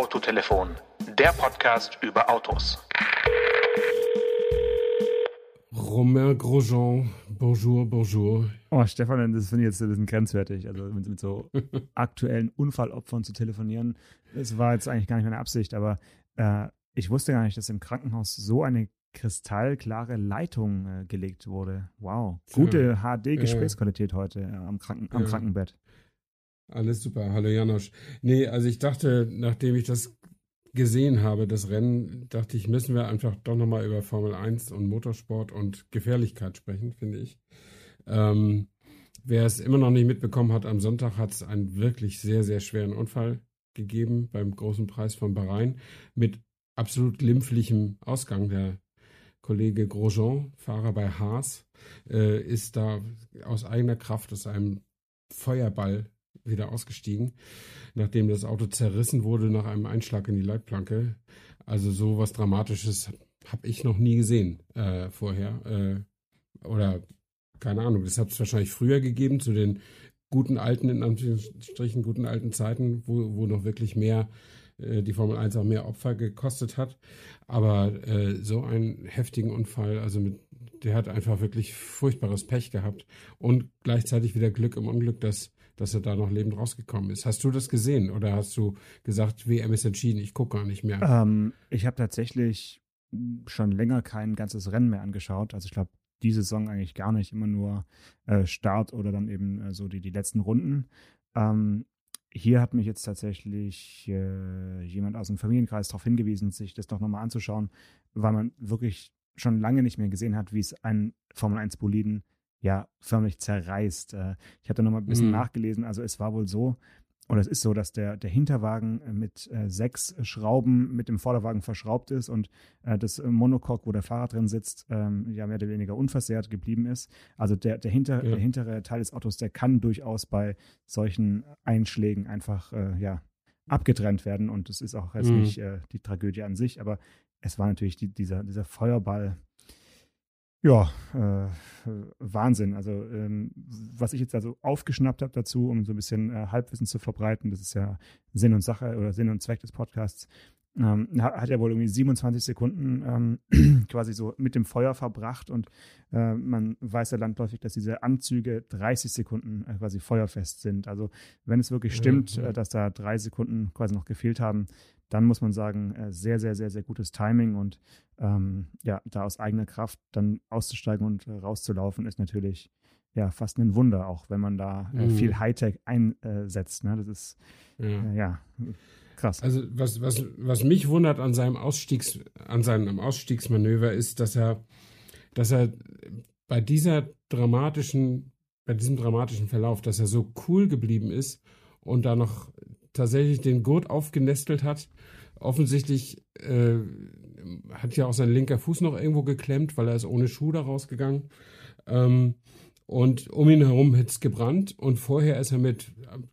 Autotelefon, der Podcast über Autos. Romain Grosjean, bonjour, bonjour. Oh, Stefan, das finde ich jetzt ein bisschen grenzwertig. Also mit, mit so aktuellen Unfallopfern zu telefonieren, das war jetzt eigentlich gar nicht meine Absicht, aber äh, ich wusste gar nicht, dass im Krankenhaus so eine kristallklare Leitung äh, gelegt wurde. Wow. Gute ja. HD-Gesprächsqualität äh, heute äh, am, Kranken am ja. Krankenbett. Alles super. Hallo Janosch. Nee, also ich dachte, nachdem ich das gesehen habe, das Rennen, dachte ich, müssen wir einfach doch nochmal über Formel 1 und Motorsport und Gefährlichkeit sprechen, finde ich. Ähm, wer es immer noch nicht mitbekommen hat, am Sonntag hat es einen wirklich sehr, sehr schweren Unfall gegeben beim großen Preis von Bahrain mit absolut glimpflichem Ausgang. Der Kollege Grosjean, Fahrer bei Haas, äh, ist da aus eigener Kraft aus einem Feuerball wieder ausgestiegen, nachdem das Auto zerrissen wurde nach einem Einschlag in die Leitplanke. Also so was Dramatisches habe ich noch nie gesehen äh, vorher. Äh, oder keine Ahnung, das hat es wahrscheinlich früher gegeben, zu den guten alten, in Anführungsstrichen, guten alten Zeiten, wo, wo noch wirklich mehr äh, die Formel 1 auch mehr Opfer gekostet hat. Aber äh, so einen heftigen Unfall, also mit, der hat einfach wirklich furchtbares Pech gehabt und gleichzeitig wieder Glück im Unglück, dass, dass er da noch lebend rausgekommen ist. Hast du das gesehen oder hast du gesagt, WM ist entschieden, ich gucke gar nicht mehr? Ähm, ich habe tatsächlich schon länger kein ganzes Rennen mehr angeschaut. Also ich glaube, diese Saison eigentlich gar nicht, immer nur äh, Start oder dann eben äh, so die, die letzten Runden. Ähm, hier hat mich jetzt tatsächlich äh, jemand aus dem Familienkreis darauf hingewiesen, sich das doch nochmal anzuschauen, weil man wirklich schon lange nicht mehr gesehen hat, wie es ein Formel 1 Boliden ja förmlich zerreißt. Äh, ich habe da nochmal ein bisschen mhm. nachgelesen. Also es war wohl so, oder es ist so, dass der, der Hinterwagen äh, mit äh, sechs Schrauben mit dem Vorderwagen verschraubt ist und äh, das Monocoque, wo der Fahrer drin sitzt, ähm, ja mehr oder weniger unversehrt geblieben ist. Also der, der, hinter, ja. der hintere Teil des Autos, der kann durchaus bei solchen Einschlägen einfach äh, ja, abgetrennt werden und es ist auch jetzt mhm. nicht die Tragödie an sich, aber es war natürlich die, dieser, dieser Feuerball, ja, äh, Wahnsinn. Also ähm, was ich jetzt also aufgeschnappt habe dazu, um so ein bisschen äh, Halbwissen zu verbreiten, das ist ja Sinn und Sache oder Sinn und Zweck des Podcasts, ähm, hat er wohl irgendwie 27 Sekunden ähm, quasi so mit dem Feuer verbracht und äh, man weiß ja landläufig, dass diese Anzüge 30 Sekunden äh, quasi feuerfest sind. Also wenn es wirklich stimmt, ja. Äh, dass da drei Sekunden quasi noch gefehlt haben, dann muss man sagen, äh, sehr, sehr, sehr, sehr gutes Timing und ähm, ja, da aus eigener Kraft dann auszusteigen und äh, rauszulaufen, ist natürlich ja fast ein Wunder, auch wenn man da äh, mhm. viel Hightech einsetzt. Ne? Das ist ja. Äh, ja. Krass. Also was, was, was mich wundert an seinem Ausstiegs, an seinem Ausstiegsmanöver ist, dass er, dass er bei dieser dramatischen, bei diesem dramatischen Verlauf, dass er so cool geblieben ist und da noch tatsächlich den Gurt aufgenestelt hat. Offensichtlich äh, hat ja auch sein linker Fuß noch irgendwo geklemmt, weil er ist ohne Schuh da rausgegangen. Ähm, und um ihn herum hätte es gebrannt. Und vorher ist er mit,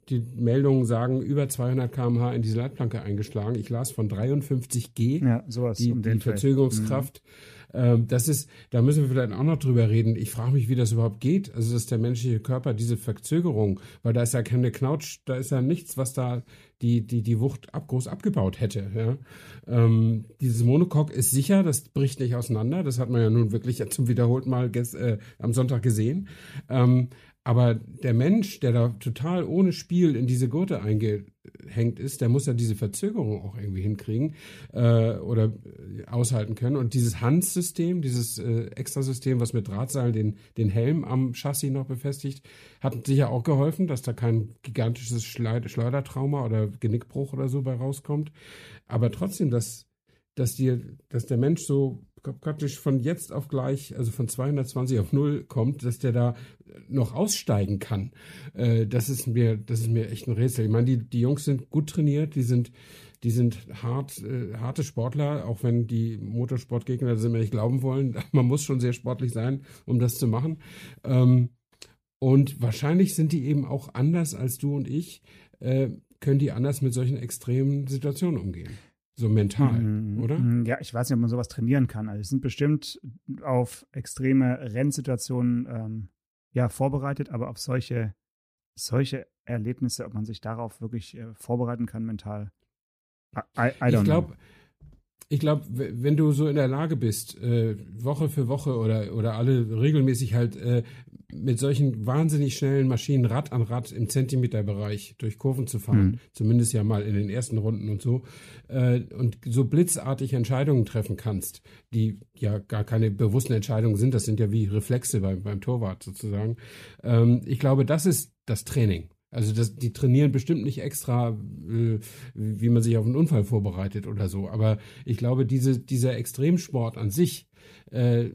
die Meldungen sagen, über 200 km/h in diese Leitplanke eingeschlagen. Ich las von 53 G, ja, sowas die, um die Verzögerungskraft. Mhm. Ähm, das ist, da müssen wir vielleicht auch noch drüber reden. Ich frage mich, wie das überhaupt geht. Also, dass der menschliche Körper diese Verzögerung, weil da ist ja keine Knautsch, da ist ja nichts, was da die, die, die Wucht ab, groß abgebaut hätte. Ja. Ähm, dieses Monocoque ist sicher, das bricht nicht auseinander. Das hat man ja nun wirklich zum wiederholten Mal äh, am Sonntag gesehen. Ähm, aber der Mensch, der da total ohne Spiel in diese Gurte eingehängt ist, der muss ja diese Verzögerung auch irgendwie hinkriegen äh, oder aushalten können. Und dieses Hans-System, dieses äh, Extrasystem, was mit Drahtseilen den, den Helm am Chassis noch befestigt, hat sicher auch geholfen, dass da kein gigantisches Schleudertrauma oder Genickbruch oder so bei rauskommt. Aber trotzdem, dass, dass, dir, dass der Mensch so praktisch von jetzt auf gleich, also von 220 auf 0 kommt, dass der da noch aussteigen kann. Äh, das ist mir, das ist mir echt ein Rätsel. Ich meine, die, die Jungs sind gut trainiert, die sind, die sind hart, äh, harte Sportler, auch wenn die Motorsportgegner das immer nicht glauben wollen. Man muss schon sehr sportlich sein, um das zu machen. Ähm, und wahrscheinlich sind die eben auch anders als du und ich, äh, können die anders mit solchen extremen Situationen umgehen. So mental, mhm. oder? Mhm. Ja, ich weiß nicht, ob man sowas trainieren kann. Also, sind bestimmt auf extreme Rennsituationen ähm, ja, vorbereitet, aber auf solche, solche Erlebnisse, ob man sich darauf wirklich äh, vorbereiten kann mental, I, I ich glaube, ich glaube, wenn du so in der Lage bist, äh, Woche für Woche oder, oder alle regelmäßig halt äh, mit solchen wahnsinnig schnellen Maschinen Rad an Rad im Zentimeterbereich durch Kurven zu fahren, mhm. zumindest ja mal in den ersten Runden und so, äh, und so blitzartig Entscheidungen treffen kannst, die ja gar keine bewussten Entscheidungen sind, das sind ja wie Reflexe beim, beim Torwart sozusagen. Ähm, ich glaube, das ist das Training. Also das, die trainieren bestimmt nicht extra, äh, wie man sich auf einen Unfall vorbereitet oder so. Aber ich glaube, diese, dieser Extremsport an sich äh,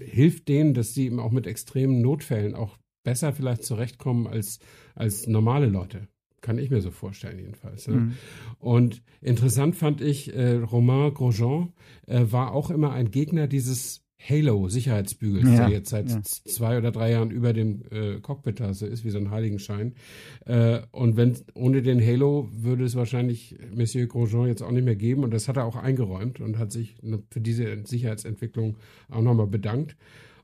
hilft denen, dass sie eben auch mit extremen Notfällen auch besser vielleicht zurechtkommen als, als normale Leute. Kann ich mir so vorstellen, jedenfalls. Ne? Mhm. Und interessant fand ich, äh, Romain Grosjean äh, war auch immer ein Gegner dieses Halo-Sicherheitsbügels, ja, der jetzt seit ja. zwei oder drei Jahren über dem äh, Cockpit da so ist, wie so ein Heiligenschein. Äh, und wenn ohne den Halo würde es wahrscheinlich Monsieur Grosjean jetzt auch nicht mehr geben. Und das hat er auch eingeräumt und hat sich für diese Sicherheitsentwicklung auch nochmal bedankt.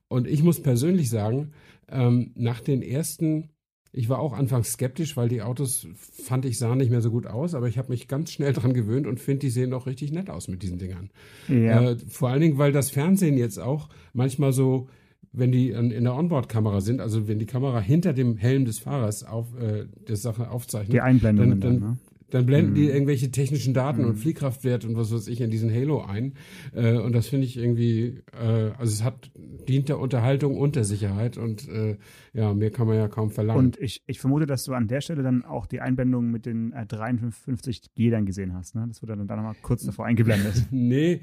Und ich muss persönlich sagen, ähm, nach den ersten ich war auch anfangs skeptisch, weil die Autos, fand ich, sahen nicht mehr so gut aus, aber ich habe mich ganz schnell dran gewöhnt und finde, die sehen auch richtig nett aus mit diesen Dingern. Ja. Äh, vor allen Dingen, weil das Fernsehen jetzt auch manchmal so, wenn die in der Onboard-Kamera sind, also wenn die Kamera hinter dem Helm des Fahrers auf äh, der Sache aufzeichnet, die Einblendungen dann, dann, dann, ne? Dann blenden mhm. die irgendwelche technischen Daten mhm. und Fliehkraftwert und was weiß ich in diesen Halo ein. Äh, und das finde ich irgendwie, äh, also es hat dient der Unterhaltung und der Sicherheit und äh, ja, mehr kann man ja kaum verlangen. Und ich, ich vermute, dass du an der Stelle dann auch die Einblendung mit den äh, 53G dann gesehen hast. Ne? Das wurde dann da nochmal kurz davor eingeblendet. nee,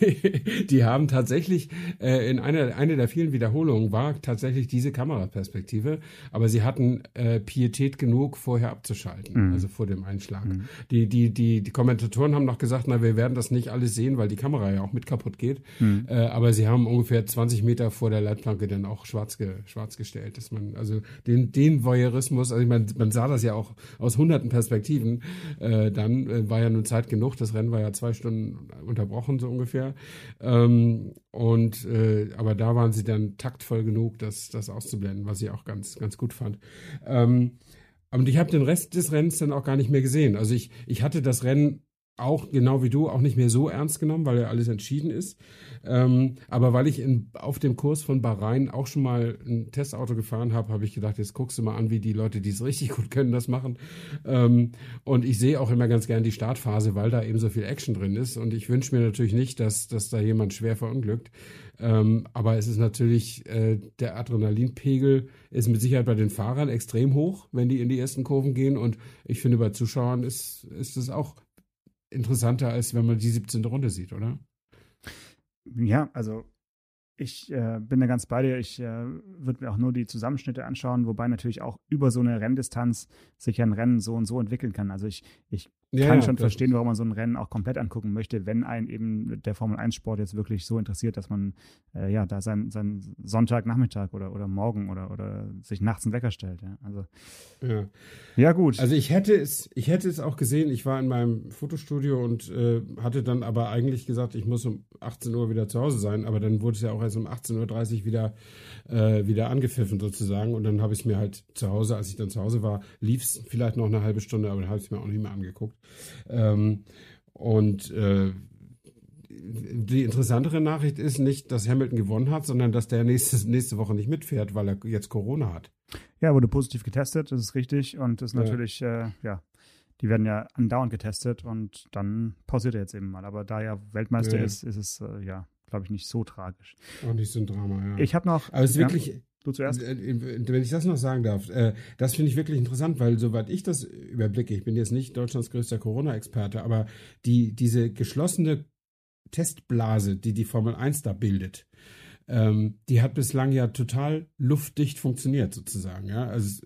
die haben tatsächlich äh, in einer, einer der vielen Wiederholungen war tatsächlich diese Kameraperspektive, aber sie hatten äh, Pietät genug, vorher abzuschalten, mhm. also vor dem Einschlag. Mhm. Die, die, die, die Kommentatoren haben noch gesagt, na, wir werden das nicht alles sehen, weil die Kamera ja auch mit kaputt geht. Mhm. Äh, aber sie haben ungefähr 20 Meter vor der Leitplanke dann auch schwarz, ge, schwarz gestellt. Das man, also den, den Voyeurismus, also ich meine, man sah das ja auch aus hunderten Perspektiven, äh, dann äh, war ja nun Zeit genug, das Rennen war ja zwei Stunden unterbrochen, so ungefähr. Ähm, und äh, aber da waren sie dann taktvoll genug, das, das auszublenden, was ich auch ganz, ganz gut fand. Ähm, und ich habe den Rest des Rennens dann auch gar nicht mehr gesehen. Also ich, ich hatte das Rennen auch genau wie du auch nicht mehr so ernst genommen, weil ja alles entschieden ist. Ähm, aber weil ich in, auf dem Kurs von Bahrain auch schon mal ein Testauto gefahren habe, habe ich gedacht, jetzt guckst du mal an, wie die Leute, die es richtig gut können, das machen. Ähm, und ich sehe auch immer ganz gern die Startphase, weil da eben so viel Action drin ist. Und ich wünsche mir natürlich nicht, dass, dass da jemand schwer verunglückt. Ähm, aber es ist natürlich, äh, der Adrenalinpegel ist mit Sicherheit bei den Fahrern extrem hoch, wenn die in die ersten Kurven gehen. Und ich finde, bei Zuschauern ist, ist es auch interessanter, als wenn man die 17. Runde sieht, oder? Ja, also ich äh, bin da ganz bei dir. Ich äh, würde mir auch nur die Zusammenschnitte anschauen, wobei natürlich auch über so eine Renndistanz sich ein Rennen so und so entwickeln kann. Also ich, ich ja, kann schon verstehen, warum man so ein Rennen auch komplett angucken möchte, wenn einen eben der Formel-1-Sport jetzt wirklich so interessiert, dass man äh, ja da seinen sein Sonntagnachmittag oder, oder morgen oder, oder sich nachts einen Wecker stellt. Ja. Also ja. ja, gut. Also ich hätte es, ich hätte es auch gesehen, ich war in meinem Fotostudio und äh, hatte dann aber eigentlich gesagt, ich muss um 18 Uhr wieder zu Hause sein, aber dann wurde es ja auch erst um 18.30 Uhr wieder, äh, wieder angepfiffen sozusagen. Und dann habe ich es mir halt zu Hause, als ich dann zu Hause war, lief es vielleicht noch eine halbe Stunde, aber dann habe ich es mir auch nicht mehr angeguckt. Ähm, und äh, die interessantere Nachricht ist nicht, dass Hamilton gewonnen hat, sondern dass der nächste, nächste Woche nicht mitfährt, weil er jetzt Corona hat. Ja, wurde positiv getestet, das ist richtig. Und das ist natürlich, ja, äh, ja die werden ja andauernd getestet und dann pausiert er jetzt eben mal. Aber da er Weltmeister ja. ist, ist es, äh, ja, glaube ich, nicht so tragisch. Auch nicht so ein Drama, ja. Ich habe noch. Aber es ist ja, wirklich. Du zuerst? Äh, äh, wenn ich das noch sagen darf, äh, das finde ich wirklich interessant, weil soweit ich das überblicke, ich bin jetzt nicht Deutschlands größter Corona-Experte, aber die, diese geschlossene Testblase, die die Formel 1 da bildet, ähm, die hat bislang ja total luftdicht funktioniert, sozusagen. Also,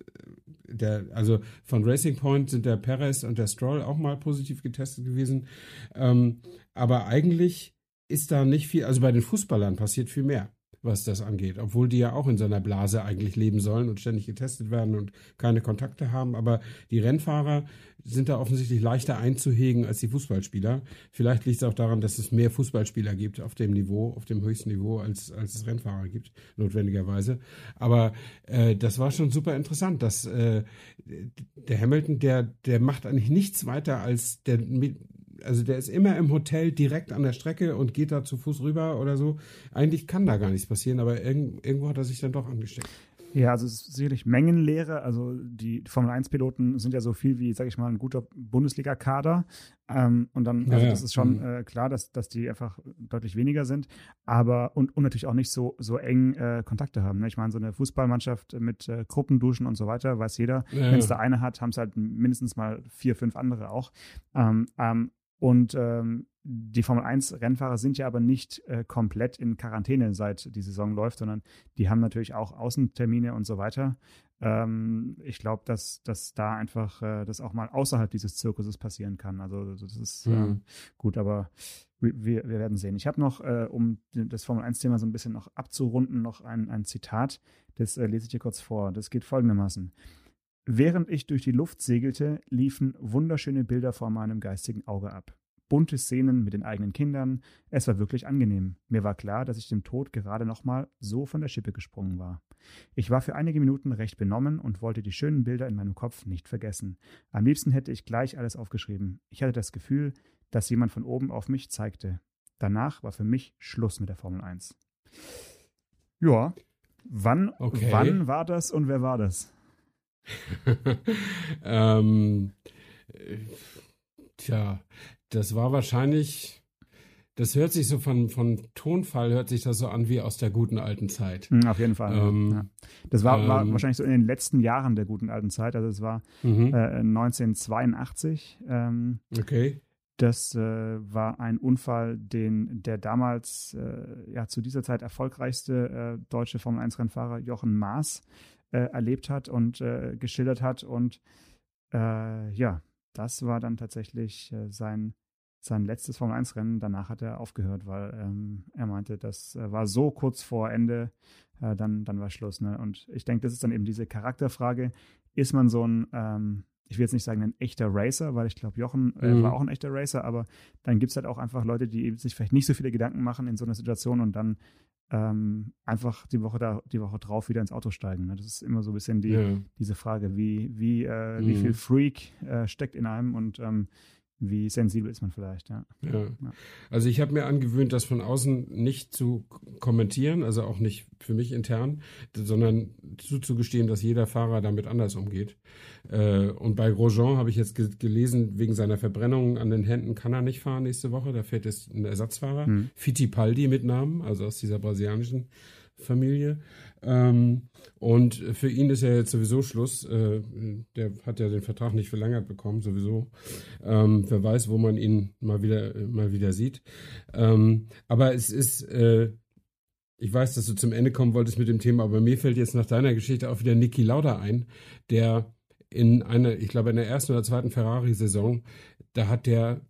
der, also von Racing Point sind der Perez und der Stroll auch mal positiv getestet gewesen. Ähm, aber eigentlich ist da nicht viel, also bei den Fußballern passiert viel mehr. Was das angeht. Obwohl die ja auch in seiner Blase eigentlich leben sollen und ständig getestet werden und keine Kontakte haben. Aber die Rennfahrer sind da offensichtlich leichter einzuhegen als die Fußballspieler. Vielleicht liegt es auch daran, dass es mehr Fußballspieler gibt auf dem Niveau, auf dem höchsten Niveau, als, als es Rennfahrer gibt, notwendigerweise. Aber äh, das war schon super interessant, dass äh, der Hamilton, der, der macht eigentlich nichts weiter als der also der ist immer im Hotel direkt an der Strecke und geht da zu Fuß rüber oder so. Eigentlich kann da gar nichts passieren, aber irg irgendwo hat er sich dann doch angesteckt. Ja, also es ist sicherlich Mengenlehre. Also die Formel-1-Piloten sind ja so viel wie, sag ich mal, ein guter Bundesliga-Kader. Ähm, und dann, also ja, das ist schon mhm. äh, klar, dass, dass die einfach deutlich weniger sind, aber und, und natürlich auch nicht so, so eng äh, Kontakte haben. Ne? Ich meine, so eine Fußballmannschaft mit äh, Gruppenduschen und so weiter, weiß jeder, ja, wenn es da eine hat, haben es halt mindestens mal vier, fünf andere auch. Ähm, ähm, und ähm, die Formel 1-Rennfahrer sind ja aber nicht äh, komplett in Quarantäne, seit die Saison läuft, sondern die haben natürlich auch Außentermine und so weiter. Ähm, ich glaube, dass, dass da einfach äh, das auch mal außerhalb dieses Zirkuses passieren kann. Also das ist mhm. äh, gut, aber wir, wir werden sehen. Ich habe noch, äh, um das Formel 1-Thema so ein bisschen noch abzurunden, noch ein, ein Zitat. Das äh, lese ich dir kurz vor. Das geht folgendermaßen. Während ich durch die Luft segelte, liefen wunderschöne Bilder vor meinem geistigen Auge ab. Bunte Szenen mit den eigenen Kindern. Es war wirklich angenehm. Mir war klar, dass ich dem Tod gerade nochmal so von der Schippe gesprungen war. Ich war für einige Minuten recht benommen und wollte die schönen Bilder in meinem Kopf nicht vergessen. Am liebsten hätte ich gleich alles aufgeschrieben. Ich hatte das Gefühl, dass jemand von oben auf mich zeigte. Danach war für mich Schluss mit der Formel 1. Ja, wann, okay. wann war das und wer war das? ähm, tja, das war wahrscheinlich, das hört sich so von, von Tonfall, hört sich das so an wie aus der guten alten Zeit. Mhm, auf jeden Fall. Ähm, ja. Das war, war ähm, wahrscheinlich so in den letzten Jahren der guten alten Zeit. Also es war mhm. äh, 1982. Ähm, okay. Das äh, war ein Unfall, den der damals äh, ja zu dieser Zeit erfolgreichste äh, deutsche Formel 1 Rennfahrer Jochen Maas äh, erlebt hat und äh, geschildert hat. Und äh, ja, das war dann tatsächlich äh, sein, sein letztes Formel-1-Rennen. Danach hat er aufgehört, weil ähm, er meinte, das äh, war so kurz vor Ende, äh, dann, dann war Schluss. Ne? Und ich denke, das ist dann eben diese Charakterfrage. Ist man so ein, ähm, ich will jetzt nicht sagen ein echter Racer, weil ich glaube, Jochen äh, mhm. war auch ein echter Racer, aber dann gibt es halt auch einfach Leute, die sich vielleicht nicht so viele Gedanken machen in so einer Situation und dann ähm, einfach die Woche da, die Woche drauf wieder ins Auto steigen. Ne? Das ist immer so ein bisschen die, ja. diese Frage, wie, wie, äh, mhm. wie viel Freak äh, steckt in einem und ähm, wie sensibel ist man vielleicht, ja. ja. Also ich habe mir angewöhnt, das von außen nicht zu kommentieren, also auch nicht für mich intern, sondern zuzugestehen, dass jeder Fahrer damit anders umgeht. Äh, und bei Grosjean habe ich jetzt gelesen, wegen seiner Verbrennung an den Händen kann er nicht fahren nächste Woche. Da fährt jetzt ein Ersatzfahrer, hm. Fittipaldi mit Namen, also aus dieser brasilianischen Familie. Ähm, und für ihn ist ja jetzt sowieso Schluss. Äh, der hat ja den Vertrag nicht verlängert bekommen, sowieso. Ähm, wer weiß, wo man ihn mal wieder, mal wieder sieht. Ähm, aber es ist, äh, ich weiß, dass du zum Ende kommen wolltest mit dem Thema, aber mir fällt jetzt nach deiner Geschichte auch wieder Niki Lauda ein, der in einer, ich glaube, in der ersten oder zweiten Ferrari-Saison, da hat der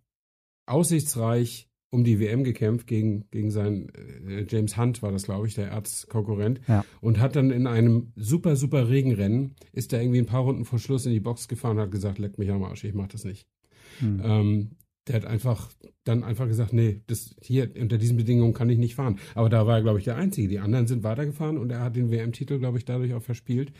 aussichtsreich um die WM gekämpft gegen, gegen seinen äh, James Hunt war das, glaube ich, der Erzkonkurrent. Ja. Und hat dann in einem super, super Regenrennen, ist da irgendwie ein paar Runden vor Schluss in die Box gefahren und hat gesagt, leck mich am Arsch, ich mach das nicht. Hm. Ähm, der hat einfach dann einfach gesagt, nee, das hier unter diesen Bedingungen kann ich nicht fahren. Aber da war er, glaube ich, der Einzige. Die anderen sind weitergefahren und er hat den WM-Titel, glaube ich, dadurch auch verspielt.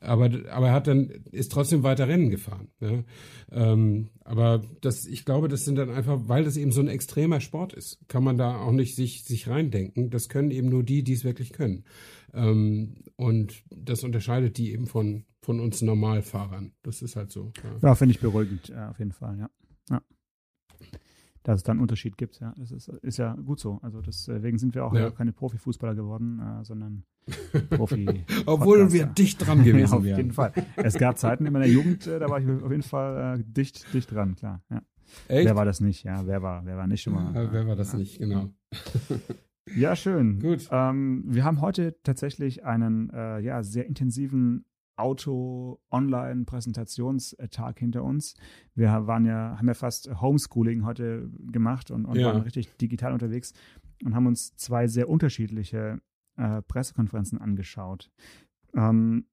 Aber, aber er hat dann, ist trotzdem weiter Rennen gefahren. Ja? Ähm, aber das, ich glaube, das sind dann einfach, weil das eben so ein extremer Sport ist, kann man da auch nicht sich, sich reindenken. Das können eben nur die, die es wirklich können. Ähm, und das unterscheidet die eben von, von uns Normalfahrern. Das ist halt so. Ja, ja finde ich beruhigend, ja, auf jeden Fall, ja. ja dass es da einen Unterschied gibt. Ja, das ist, ist ja gut so. Also deswegen sind wir auch ja. keine Profifußballer geworden, äh, sondern Profi. Obwohl wir dicht dran gewesen wären. Auf jeden Fall. Es gab Zeiten in meiner Jugend, äh, da war ich auf jeden Fall äh, dicht, dicht dran, klar. Ja. Echt? Wer war das nicht? Ja, wer war, wer war nicht schon mal? Ja, wer war das nicht, genau. Ja, schön. Gut. Ähm, wir haben heute tatsächlich einen äh, ja, sehr intensiven Auto-Online-Präsentationstag hinter uns. Wir waren ja, haben ja fast Homeschooling heute gemacht und, und ja. waren richtig digital unterwegs und haben uns zwei sehr unterschiedliche äh, Pressekonferenzen angeschaut. Ähm,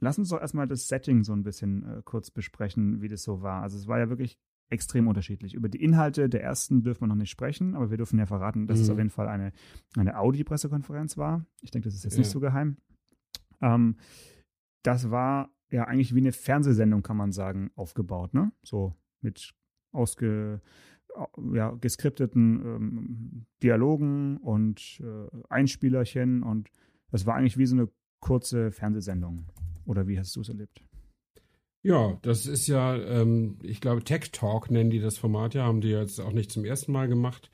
lass uns doch erstmal das Setting so ein bisschen äh, kurz besprechen, wie das so war. Also es war ja wirklich extrem unterschiedlich. Über die Inhalte der ersten dürfen wir noch nicht sprechen, aber wir dürfen ja verraten, dass mhm. es auf jeden Fall eine, eine Audi-Pressekonferenz war. Ich denke, das ist jetzt ja. nicht so geheim. Ähm, das war ja eigentlich wie eine Fernsehsendung, kann man sagen, aufgebaut, ne? So mit ausge, ja, geskripteten ähm, Dialogen und äh, Einspielerchen und das war eigentlich wie so eine kurze Fernsehsendung. Oder wie hast du es erlebt? Ja, das ist ja, ähm, ich glaube, Tech Talk nennen die das Format ja, haben die jetzt auch nicht zum ersten Mal gemacht.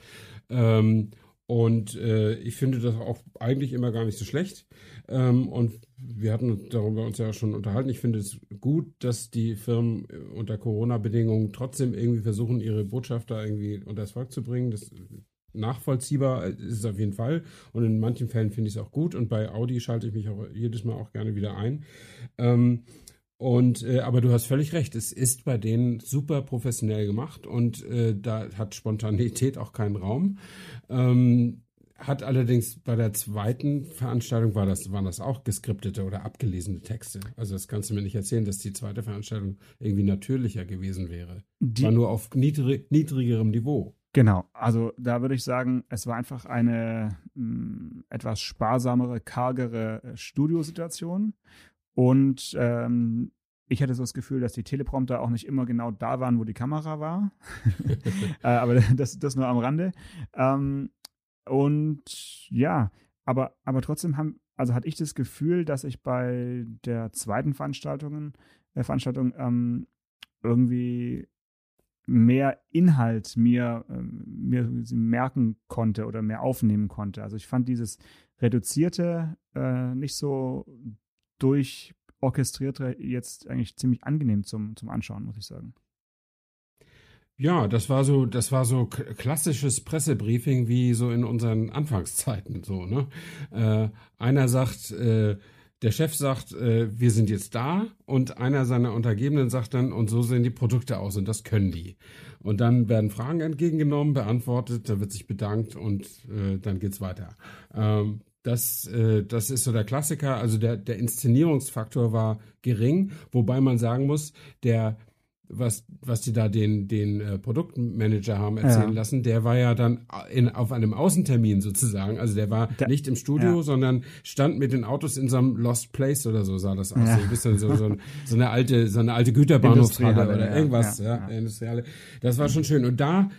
Ähm, und äh, ich finde das auch eigentlich immer gar nicht so schlecht. Ähm, und wir hatten darüber uns ja schon unterhalten. Ich finde es gut, dass die Firmen äh, unter Corona-Bedingungen trotzdem irgendwie versuchen, ihre Botschafter irgendwie unter das Volk zu bringen. Das nachvollziehbar ist es auf jeden Fall. Und in manchen Fällen finde ich es auch gut. Und bei Audi schalte ich mich auch jedes Mal auch gerne wieder ein. Ähm, und äh, aber du hast völlig recht, es ist bei denen super professionell gemacht und äh, da hat Spontanität auch keinen Raum. Ähm, hat allerdings bei der zweiten Veranstaltung war das, waren das auch geskriptete oder abgelesene Texte. Also das kannst du mir nicht erzählen, dass die zweite Veranstaltung irgendwie natürlicher gewesen wäre. Die, war nur auf niedrig, niedrigerem Niveau. Genau, also da würde ich sagen, es war einfach eine mh, mm, etwas sparsamere, kargere äh, Studiosituation und ähm, ich hatte so das Gefühl, dass die Teleprompter auch nicht immer genau da waren, wo die Kamera war. äh, aber das, das nur am Rande. Ähm, und ja, aber, aber trotzdem haben, also hatte ich das Gefühl, dass ich bei der zweiten Veranstaltung, äh, Veranstaltung ähm, irgendwie mehr Inhalt mir, äh, mir merken konnte oder mehr aufnehmen konnte. Also ich fand dieses Reduzierte äh, nicht so durchorchestrierte jetzt eigentlich ziemlich angenehm zum, zum Anschauen, muss ich sagen. Ja, das war so, das war so klassisches Pressebriefing wie so in unseren Anfangszeiten so, ne? Äh, einer sagt, äh, der Chef sagt, äh, wir sind jetzt da und einer seiner Untergebenen sagt dann, und so sehen die Produkte aus und das können die. Und dann werden Fragen entgegengenommen, beantwortet, da wird sich bedankt und äh, dann geht's weiter. Ähm, das, äh, das ist so der Klassiker. Also der, der Inszenierungsfaktor war gering, wobei man sagen muss, der was, was die da den, den äh, Produktmanager haben erzählen ja. lassen, der war ja dann in, auf einem Außentermin sozusagen. Also der war der, nicht im Studio, ja. sondern stand mit den Autos in so einem Lost Place oder so sah das aus. Ja. So ein bisschen so, so, so eine alte, so eine alte Güterbahnhofshalle oder irgendwas, ja, Industriehalle. Das war schon schön. Und da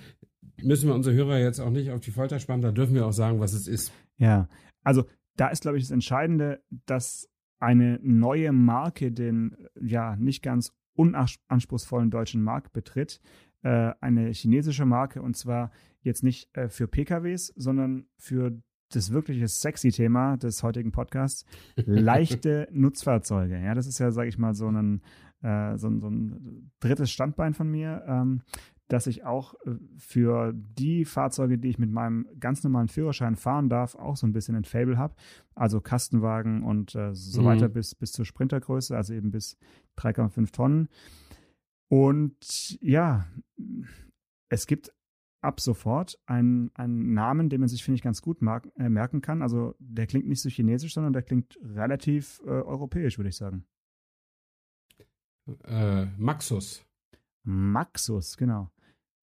müssen wir unsere Hörer jetzt auch nicht auf die Folter spannen, da dürfen wir auch sagen, was es ist. Ja, also da ist, glaube ich, das Entscheidende, dass eine neue Marke den ja nicht ganz unanspruchsvollen deutschen Markt betritt. Äh, eine chinesische Marke und zwar jetzt nicht äh, für PKWs, sondern für das wirkliche sexy Thema des heutigen Podcasts, leichte Nutzfahrzeuge. Ja, das ist ja, sage ich mal, so ein, äh, so, so, ein drittes Standbein von mir. Ähm, dass ich auch äh, für die Fahrzeuge, die ich mit meinem ganz normalen Führerschein fahren darf, auch so ein bisschen ein Fable habe. Also Kastenwagen und äh, so mhm. weiter bis, bis zur Sprintergröße, also eben bis 3,5 Tonnen. Und ja, es gibt ab sofort einen, einen Namen, den man sich, finde ich, ganz gut mag, äh, merken kann. Also der klingt nicht so chinesisch, sondern der klingt relativ äh, europäisch, würde ich sagen. Äh, Maxus. Maxus, genau.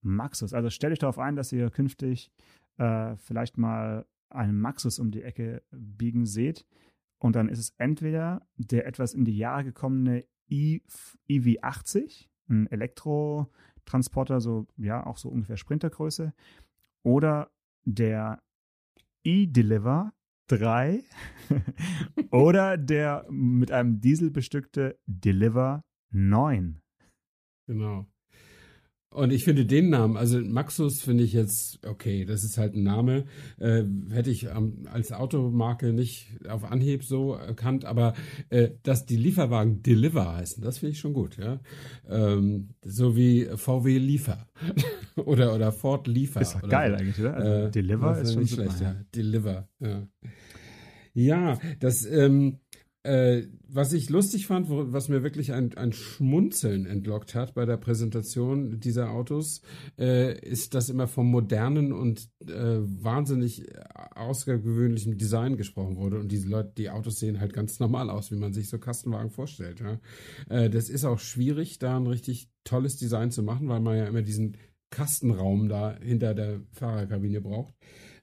Maxus. Also stell dich darauf ein, dass ihr künftig äh, vielleicht mal einen Maxus um die Ecke biegen seht. Und dann ist es entweder der etwas in die Jahre gekommene EV80, ein Elektrotransporter, so ja, auch so ungefähr Sprintergröße, oder der E-Deliver 3 oder der mit einem Diesel bestückte Deliver 9. Genau. Und ich finde den Namen, also Maxus finde ich jetzt, okay, das ist halt ein Name, äh, hätte ich ähm, als Automarke nicht auf Anhieb so erkannt, aber äh, dass die Lieferwagen Deliver heißen, das finde ich schon gut, ja. Ähm, so wie VW Liefer oder, oder Ford Liefer. Ist oder geil eigentlich, oder? Also äh, Deliver ist schon schlecht, ja. Deliver, ja. Ja, das, ähm, äh, was ich lustig fand, wo, was mir wirklich ein, ein Schmunzeln entlockt hat bei der Präsentation dieser Autos, äh, ist, dass immer vom modernen und äh, wahnsinnig außergewöhnlichem Design gesprochen wurde. Und diese Leute, die Autos sehen halt ganz normal aus, wie man sich so Kastenwagen vorstellt. Ja? Äh, das ist auch schwierig, da ein richtig tolles Design zu machen, weil man ja immer diesen Kastenraum da hinter der Fahrerkabine braucht.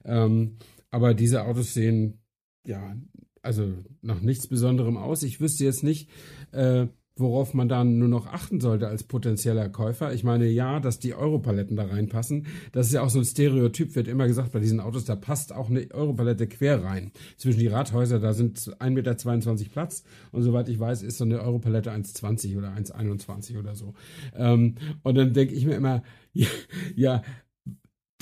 Ähm, aber diese Autos sehen ja also nach nichts Besonderem aus. Ich wüsste jetzt nicht, äh, worauf man dann nur noch achten sollte als potenzieller Käufer. Ich meine, ja, dass die Europaletten da reinpassen. Das ist ja auch so ein Stereotyp, wird immer gesagt bei diesen Autos, da passt auch eine Europalette quer rein. Zwischen die Rathäuser, da sind 1,22 Meter Platz und soweit ich weiß, ist so eine Europalette 1,20 oder 1,21 oder so. Ähm, und dann denke ich mir immer, ja, ja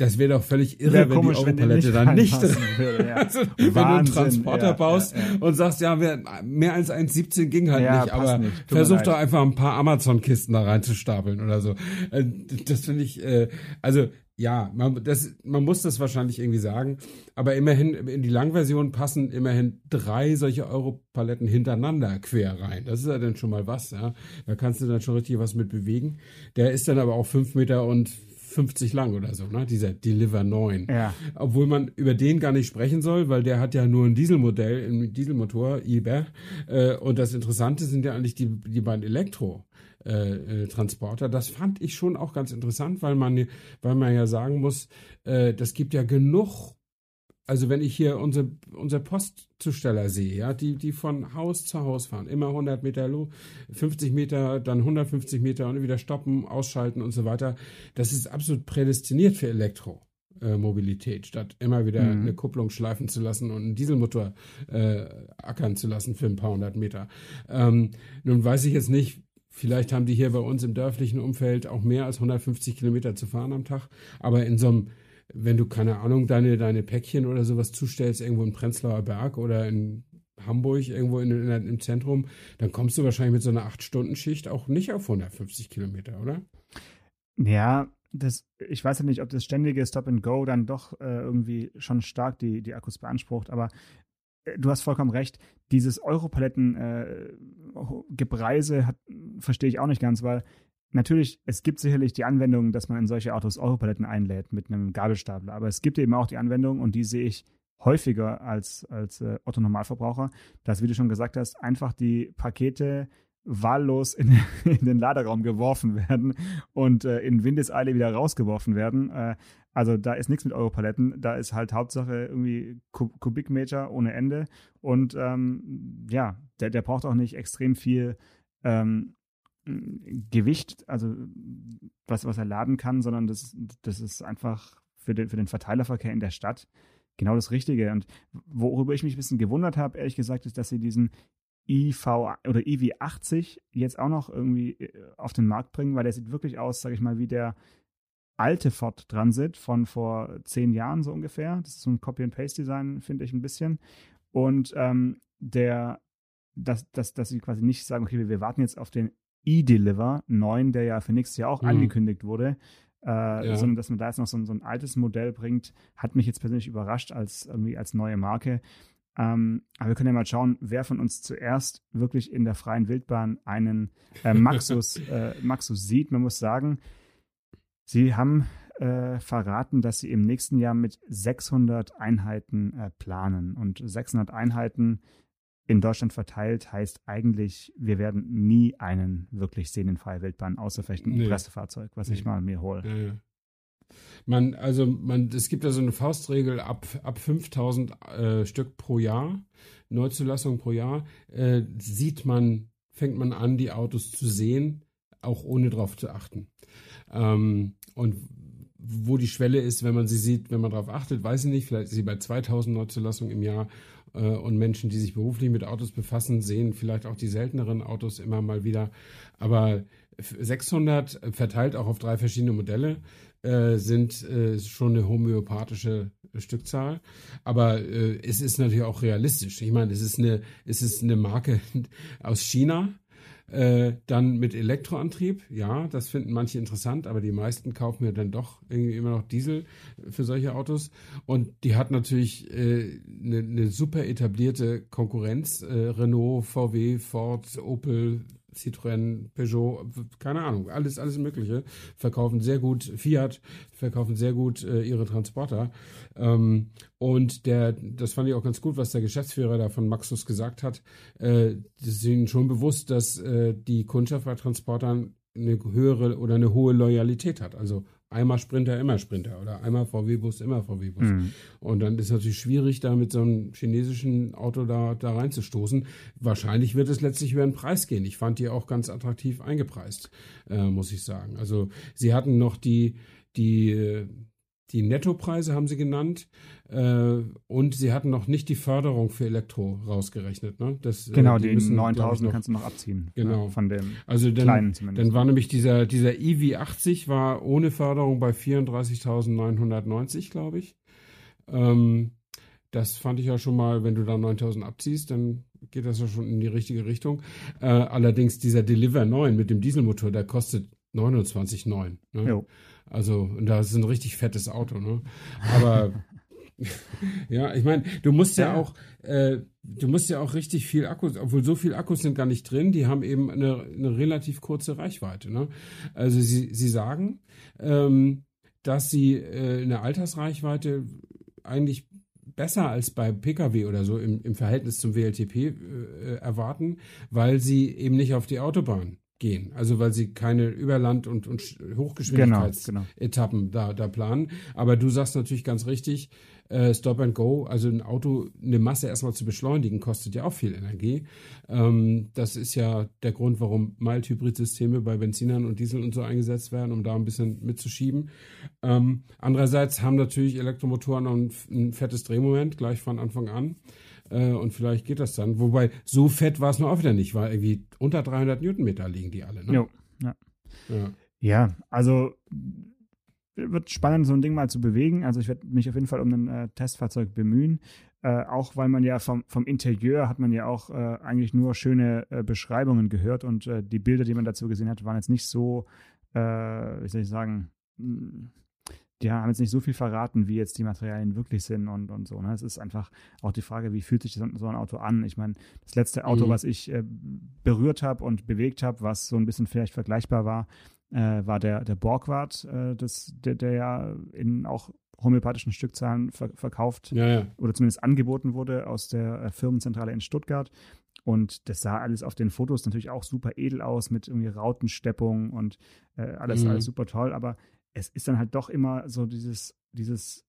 das wäre doch völlig irre, wenn komisch, die Europalette dann nicht. Würde, ja. also, wenn du einen Transporter ja, baust ja, und sagst, ja, mehr als 1,17 ging halt nicht, aber nicht. versuch doch einfach ein paar Amazon-Kisten da reinzustapeln oder so. Äh, das finde ich, äh, also ja, man, das, man muss das wahrscheinlich irgendwie sagen, aber immerhin in die Langversion passen immerhin drei solche Europaletten hintereinander quer rein. Das ist ja dann schon mal was, ja. Da kannst du dann schon richtig was mit bewegen. Der ist dann aber auch fünf Meter und 50 lang oder so, ne? Dieser Deliver 9. Ja. Obwohl man über den gar nicht sprechen soll, weil der hat ja nur ein Dieselmodell, ein Dieselmotor, IBER. Äh, und das Interessante sind ja eigentlich die, die beiden Elektro. Äh, äh, Transporter. Das fand ich schon auch ganz interessant, weil man, weil man ja sagen muss, äh, das gibt ja genug also wenn ich hier unsere, unsere Postzusteller sehe, ja, die, die von Haus zu Haus fahren, immer 100 Meter, 50 Meter, dann 150 Meter und wieder stoppen, ausschalten und so weiter, das ist absolut prädestiniert für Elektromobilität, statt immer wieder mhm. eine Kupplung schleifen zu lassen und einen Dieselmotor äh, ackern zu lassen für ein paar hundert Meter. Ähm, nun weiß ich jetzt nicht, Vielleicht haben die hier bei uns im dörflichen Umfeld auch mehr als 150 Kilometer zu fahren am Tag. Aber in so einem wenn du, keine Ahnung, deine, deine Päckchen oder sowas zustellst, irgendwo in Prenzlauer Berg oder in Hamburg, irgendwo in, in, im Zentrum, dann kommst du wahrscheinlich mit so einer 8-Stunden-Schicht auch nicht auf 150 Kilometer, oder? Ja, das, ich weiß ja nicht, ob das ständige Stop and Go dann doch äh, irgendwie schon stark die, die Akkus beansprucht, aber äh, du hast vollkommen recht. Dieses Europaletten-Gebreise äh, verstehe ich auch nicht ganz, weil Natürlich, es gibt sicherlich die Anwendung, dass man in solche Autos Europaletten einlädt mit einem Gabelstapler, aber es gibt eben auch die Anwendung und die sehe ich häufiger als, als äh, Otto Normalverbraucher, dass, wie du schon gesagt hast, einfach die Pakete wahllos in, in den Laderaum geworfen werden und äh, in Windeseile wieder rausgeworfen werden. Äh, also da ist nichts mit Europaletten, da ist halt Hauptsache irgendwie Kubikmeter ohne Ende und ähm, ja, der, der braucht auch nicht extrem viel ähm, Gewicht, also was, was er laden kann, sondern das, das ist einfach für den, für den Verteilerverkehr in der Stadt genau das Richtige. Und worüber ich mich ein bisschen gewundert habe, ehrlich gesagt, ist, dass sie diesen IV oder EV80 jetzt auch noch irgendwie äh, auf den Markt bringen, weil der sieht wirklich aus, sage ich mal, wie der alte Ford Transit von vor zehn Jahren so ungefähr. Das ist so ein Copy-and-Paste-Design, finde ich ein bisschen. Und ähm, der, dass, dass, dass sie quasi nicht sagen, okay, wir warten jetzt auf den E-Deliver 9, der ja für nächstes Jahr auch mhm. angekündigt wurde, äh, ja. sondern dass man da jetzt noch so, so, ein altes Modell bringt, hat mich jetzt persönlich überrascht als irgendwie als neue Marke. Ähm, aber wir können ja mal schauen, wer von uns zuerst wirklich in der freien Wildbahn einen äh, Maxus, äh, Maxus sieht. Man muss sagen, sie haben äh, verraten, dass sie im nächsten Jahr mit 600 Einheiten äh, planen. Und 600 Einheiten in Deutschland verteilt, heißt eigentlich, wir werden nie einen wirklich sehen in freier Wildbahn, außer vielleicht ein nee. Pressefahrzeug, was nee. ich mal mir hole. Ja, ja. Man, also man, es gibt ja so eine Faustregel ab, ab 5000 äh, Stück pro Jahr, Neuzulassung pro Jahr, äh, sieht man, fängt man an, die Autos zu sehen, auch ohne drauf zu achten. Ähm, und wo die Schwelle ist, wenn man sie sieht, wenn man darauf achtet, weiß ich nicht, vielleicht ist sie bei 2000 Neuzulassungen im Jahr und Menschen, die sich beruflich mit Autos befassen, sehen vielleicht auch die selteneren Autos immer mal wieder. Aber 600 verteilt auch auf drei verschiedene Modelle äh, sind äh, schon eine homöopathische Stückzahl. Aber äh, es ist natürlich auch realistisch. Ich meine, es ist eine, es ist eine Marke aus China Äh, dann mit Elektroantrieb, ja, das finden manche interessant, aber die meisten kaufen mir dann doch irgendwie immer noch Diesel für solche Autos. Und die hat natürlich eine äh, ne, ne super etablierte Konkurrenz. Äh, Renault, VW, Ford, Opel, Citroën, Peugeot, keine Ahnung, alles, alles Mögliche, verkaufen sehr gut, Fiat verkaufen sehr gut äh, ihre Transporter. Ähm, und der, das fand ich auch ganz gut, was der Geschäftsführer da von Maxus gesagt hat. Äh, das ist ihnen schon bewusst, dass äh, die Kundschaft bei Transportern eine höhere oder eine hohe Loyalität hat. Also einmal Sprinter, immer Sprinter oder einmal VW-Bus, immer VW-Bus. Mhm. Und dann ist es natürlich schwierig, da mit so einem chinesischen Auto da, da reinzustoßen. Wahrscheinlich wird es letztlich über den Preis gehen. Ich fand die auch ganz attraktiv eingepreist, äh, muss ich sagen. Also sie hatten noch die, die die Nettopreise haben sie genannt äh, und sie hatten noch nicht die Förderung für Elektro rausgerechnet. Ne? Das, äh, genau, die, die 9000 kannst du noch abziehen. Genau. Ja, von dem also dann, kleinen zumindest. Dann war nämlich dieser, dieser EV80 war ohne Förderung bei 34.990, glaube ich. Ähm, das fand ich ja schon mal, wenn du da 9000 abziehst, dann geht das ja schon in die richtige Richtung. Äh, allerdings dieser Deliver 9 mit dem Dieselmotor, der kostet 29,9. Ne? Also, und das ist ein richtig fettes Auto, ne? Aber ja, ich meine, du musst ja, ja auch, äh, du musst ja auch richtig viel Akkus, obwohl so viel Akkus sind gar nicht drin, die haben eben eine, eine relativ kurze Reichweite. Ne? Also sie, sie sagen, ähm, dass sie äh, eine Altersreichweite eigentlich besser als bei Pkw oder so im, im Verhältnis zum WLTP äh, erwarten, weil sie eben nicht auf die Autobahn gehen. Also weil sie keine Überland- und, und Hochgeschwindigkeitsetappen genau, genau. da, da planen. Aber du sagst natürlich ganz richtig, äh, Stop and Go, also ein Auto, eine Masse erstmal zu beschleunigen, kostet ja auch viel Energie. Ähm, das ist ja der Grund, warum Mild-Hybrid-Systeme bei Benzinern und Diesel und so eingesetzt werden, um da ein bisschen mitzuschieben. Ähm, andererseits haben natürlich Elektromotoren ein, ein fettes Drehmoment gleich von Anfang an. Äh, und vielleicht geht das dann. Wobei, so fett war es nur auch wieder nicht, weil irgendwie unter 300 Newtonmeter liegen die alle. Ne? Jo, ja. ja. Ja, also wird spannend, so ein Ding mal zu bewegen. Also ich werde mich auf jeden Fall um ein äh, Testfahrzeug bemühen. Äh, auch weil man ja vom, vom Interieur hat man ja auch äh, eigentlich nur schöne äh, Beschreibungen gehört und äh, die Bilder, die man dazu gesehen hat, waren jetzt nicht so, äh, wie soll ich sagen, die haben jetzt nicht so viel verraten, wie jetzt die Materialien wirklich sind und, und so. Ne? Es ist einfach auch die Frage, wie fühlt sich so ein Auto an? Ich meine, das letzte Auto, mhm. was ich äh, berührt habe und bewegt habe, was so ein bisschen vielleicht vergleichbar war, äh, war der, der Borgward, äh, das, der, der ja in auch homöopathischen Stückzahlen ver verkauft ja, ja. oder zumindest angeboten wurde aus der äh, Firmenzentrale in Stuttgart. Und das sah alles auf den Fotos natürlich auch super edel aus mit irgendwie Rautensteppung und äh, alles, mhm. alles super toll. Aber es ist dann halt doch immer so dieses, dieses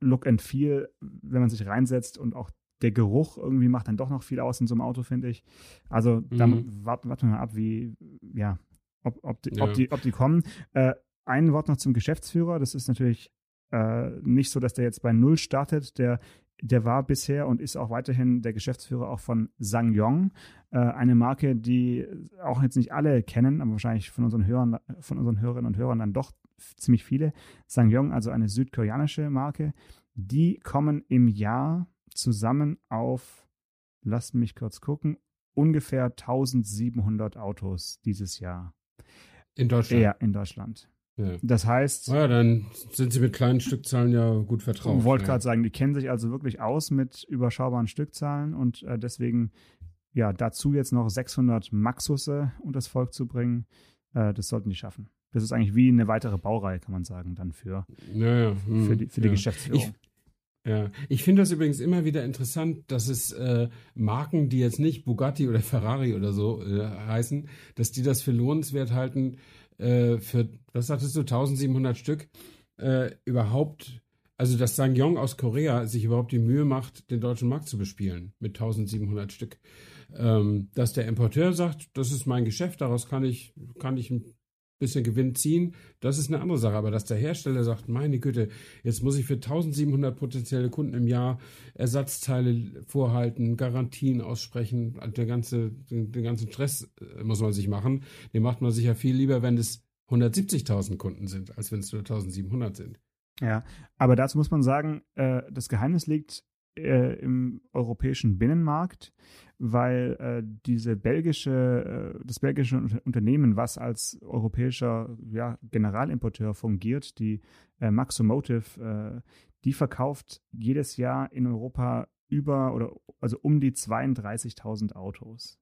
Look and Feel, wenn man sich reinsetzt und auch der Geruch irgendwie macht dann doch noch viel aus in so einem Auto, finde ich. Also da mhm. warten, warten wir mal ab, wie, ja, ob, ob, die, ja. ob, die, ob die kommen. Äh, ein Wort noch zum Geschäftsführer. Das ist natürlich äh, nicht so, dass der jetzt bei Null startet. Der, der war bisher und ist auch weiterhin der Geschäftsführer auch von Sangyong, äh, eine Marke, die auch jetzt nicht alle kennen, aber wahrscheinlich von unseren Hörern, von unseren Hörerinnen und Hörern dann doch ziemlich viele. Sangyong, also eine südkoreanische Marke, die kommen im Jahr zusammen auf, lasst mich kurz gucken, ungefähr 1700 Autos dieses Jahr. In Deutschland? Ja, in Deutschland. Ja. Das heißt. Ja, dann sind sie mit kleinen Stückzahlen ja gut vertraut. Ich wollte ja. gerade sagen, die kennen sich also wirklich aus mit überschaubaren Stückzahlen und äh, deswegen, ja, dazu jetzt noch 600 Maxusse unter das Volk zu bringen, äh, das sollten die schaffen. Das ist eigentlich wie eine weitere Baureihe, kann man sagen, dann für, ja, ja. Hm, für die, für die Geschäftsführung. Ich, ja, ich finde das übrigens immer wieder interessant, dass es äh, Marken, die jetzt nicht Bugatti oder Ferrari oder so äh, heißen, dass die das für lohnenswert halten, äh, für, was sagtest du, 1700 Stück, äh, überhaupt, also dass Sangyong aus Korea sich überhaupt die Mühe macht, den deutschen Markt zu bespielen mit 1700 Stück. Ähm, dass der Importeur sagt, das ist mein Geschäft, daraus kann ich, kann ich ein bisschen Gewinn ziehen, das ist eine andere Sache. Aber dass der Hersteller sagt, meine Güte, jetzt muss ich für 1700 potenzielle Kunden im Jahr Ersatzteile vorhalten, Garantien aussprechen, der ganze, den, den ganzen Stress äh, muss man sich machen. Den macht man sich ja viel lieber, wenn es 170.000 Kunden sind, als wenn es nur 1700 sind. Ja, aber dazu muss man sagen, äh, das Geheimnis liegt äh, im europäischen Binnenmarkt, weil äh, diese belgische, äh, das belgische Unternehmen, was als europäischer ja, Generalimporteur fungiert, die äh, Maxomotive, äh, die verkauft jedes Jahr in Europa über oder also um die 32.000 Autos.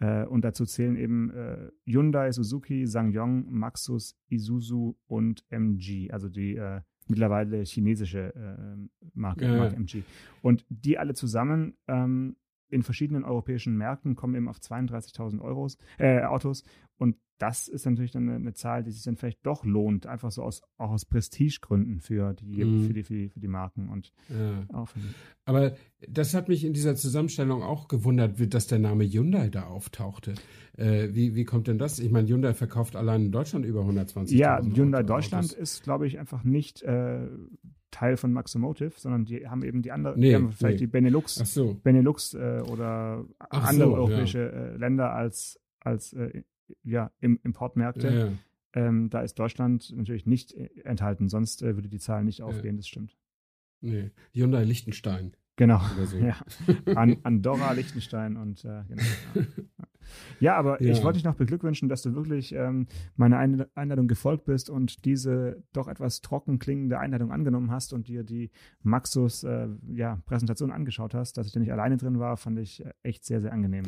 Äh, und dazu zählen eben äh, Hyundai, Suzuki, SsangYong, Maxus, Isuzu und MG, also die mittlerweile chinesische äh, Marke, ja, Marke MG. Und die alle zusammen ähm, in verschiedenen europäischen Märkten kommen eben auf 32.000 äh, Autos und das ist natürlich dann eine, eine, Zahl, die sich dann vielleicht doch lohnt, einfach so aus, auch aus Prestigegründen für die, mm. für die, für die, für die Marken und ja. auch für die. Aber das hat mich in dieser Zusammenstellung auch gewundert, dass der Name Hyundai da auftauchte. Äh, wie, wie kommt denn das? Ich meine, Hyundai verkauft allein in Deutschland über 120.000 Ja, Hyundai Autos. Deutschland ist, glaube ich, einfach nicht äh, Teil von Maximotive, sondern die haben eben die anderen, nee, die haben vielleicht nee. die Benelux, so. Benelux äh, oder Ach andere so, europäische ja. Äh, Länder als, als äh, ja, im Importmärkte. Ja, ja. Ähm, da ist Deutschland natürlich nicht äh, enthalten, sonst äh, würde die Zahl nicht aufgehen, das stimmt. Nee, Hyundai Liechtenstein. Genau. So. Ja. An, Andorra, Liechtenstein und äh, genau. Ja. Aber ja. ich wollte dich noch beglückwünschen, dass du wirklich ähm, meiner Einladung gefolgt bist und diese doch etwas trocken klingende Einladung angenommen hast und dir die Maxus äh, ja, Präsentation angeschaut hast. Dass ich da nicht alleine drin war, fand ich äh, echt sehr, sehr angenehm.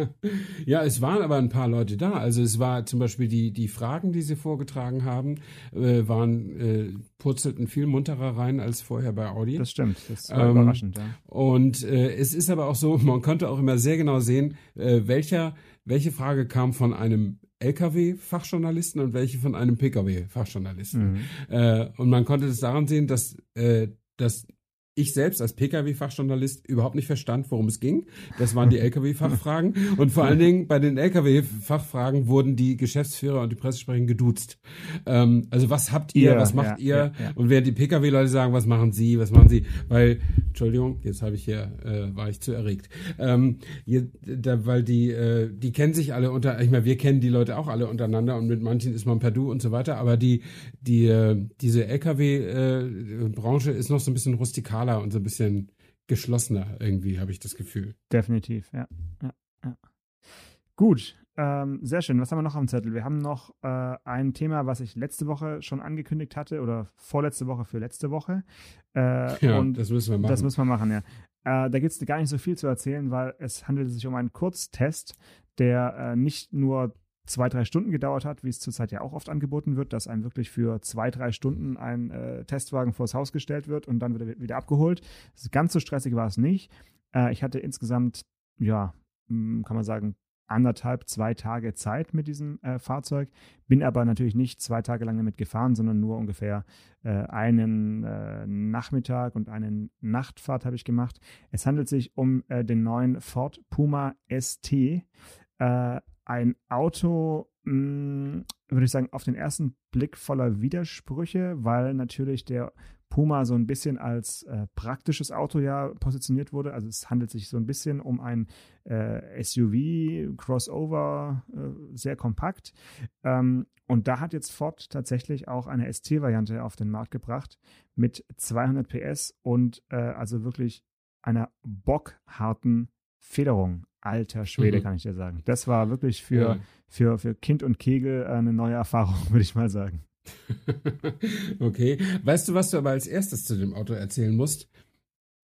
ja, es waren aber ein paar Leute da. Also es war zum Beispiel die, die Fragen, die sie vorgetragen haben, äh, waren äh, purzelten viel munterer rein als vorher bei Audi. Das stimmt, das war ähm, überraschend. Ja. Und äh, es ist aber auch so, man konnte auch immer sehr genau sehen, äh, welcher, welche Frage kam von einem LKW-Fachjournalisten und welche von einem PKW-Fachjournalisten. Mhm. Äh, und man konnte das daran sehen, dass, äh, dass ich selbst als Pkw-Fachjournalist überhaupt nicht verstand, worum es ging. Das waren die Lkw-Fachfragen. Und vor allen Dingen bei den Lkw-Fachfragen wurden die Geschäftsführer und die Pressesprecher geduzt. Ähm, also was habt ihr, ja, was macht ja, ihr? Ja, und während die Pkw-Leute sagen, was machen sie, was machen sie? Weil, Entschuldigung, jetzt habe ich hier, äh, war ich zu erregt. Ähm, hier, da, weil die, äh, die kennen sich alle unter, ich meine, wir kennen die Leute auch alle untereinander und mit manchen ist man per Du und so weiter. Aber die, die, äh, diese Lkw-Branche äh, ist noch so ein bisschen rustikal radikaler und so ein bisschen geschlossener irgendwie, habe ich das Gefühl. Definitiv, ja. ja, ja. Gut, ähm, sehr schön. Was haben wir noch am Zettel? Wir haben noch äh, ein Thema, was ich letzte Woche schon angekündigt hatte oder vorletzte Woche für letzte Woche. Äh, ja, das müssen wir machen. Das müssen wir machen, ja. Äh, da gibt es gar nicht so viel zu erzählen, weil es handelt sich um einen Kurztest, der äh, nicht nur zwei, drei Stunden gedauert hat, wie es zurzeit ja auch oft angeboten wird, dass einem wirklich für zwei, drei Stunden ein äh, Testwagen vors Haus gestellt wird und dann wird wieder abgeholt. Ganz so stressig war es nicht. Äh, ich hatte insgesamt, ja, hm, kann man sagen, anderthalb, zwei Tage Zeit mit diesem äh, Fahrzeug, bin aber natürlich nicht zwei Tage lang damit gefahren, sondern nur ungefähr äh, einen äh, Nachmittag und eine Nachtfahrt habe ich gemacht. Es handelt sich um äh, den neuen Ford Puma ST. Ein Auto, mh, hm, würde ich sagen, auf den ersten Blick voller Widersprüche, weil natürlich der Puma so ein bisschen als äh, praktisches Auto ja positioniert wurde. Also es handelt sich so ein bisschen um ein äh, SUV, Crossover, äh, sehr kompakt. Ähm, und da hat jetzt Ford tatsächlich auch eine ST-Variante auf den Markt gebracht mit 200 PS und äh, also wirklich einer bockharten Federung. Alter Schwede, mhm. kann ich dir sagen. Das war wirklich für, ja. für, für Kind und Kegel eine neue Erfahrung, würde ich mal sagen. okay. Weißt du, was du aber als erstes zu dem Auto erzählen musst?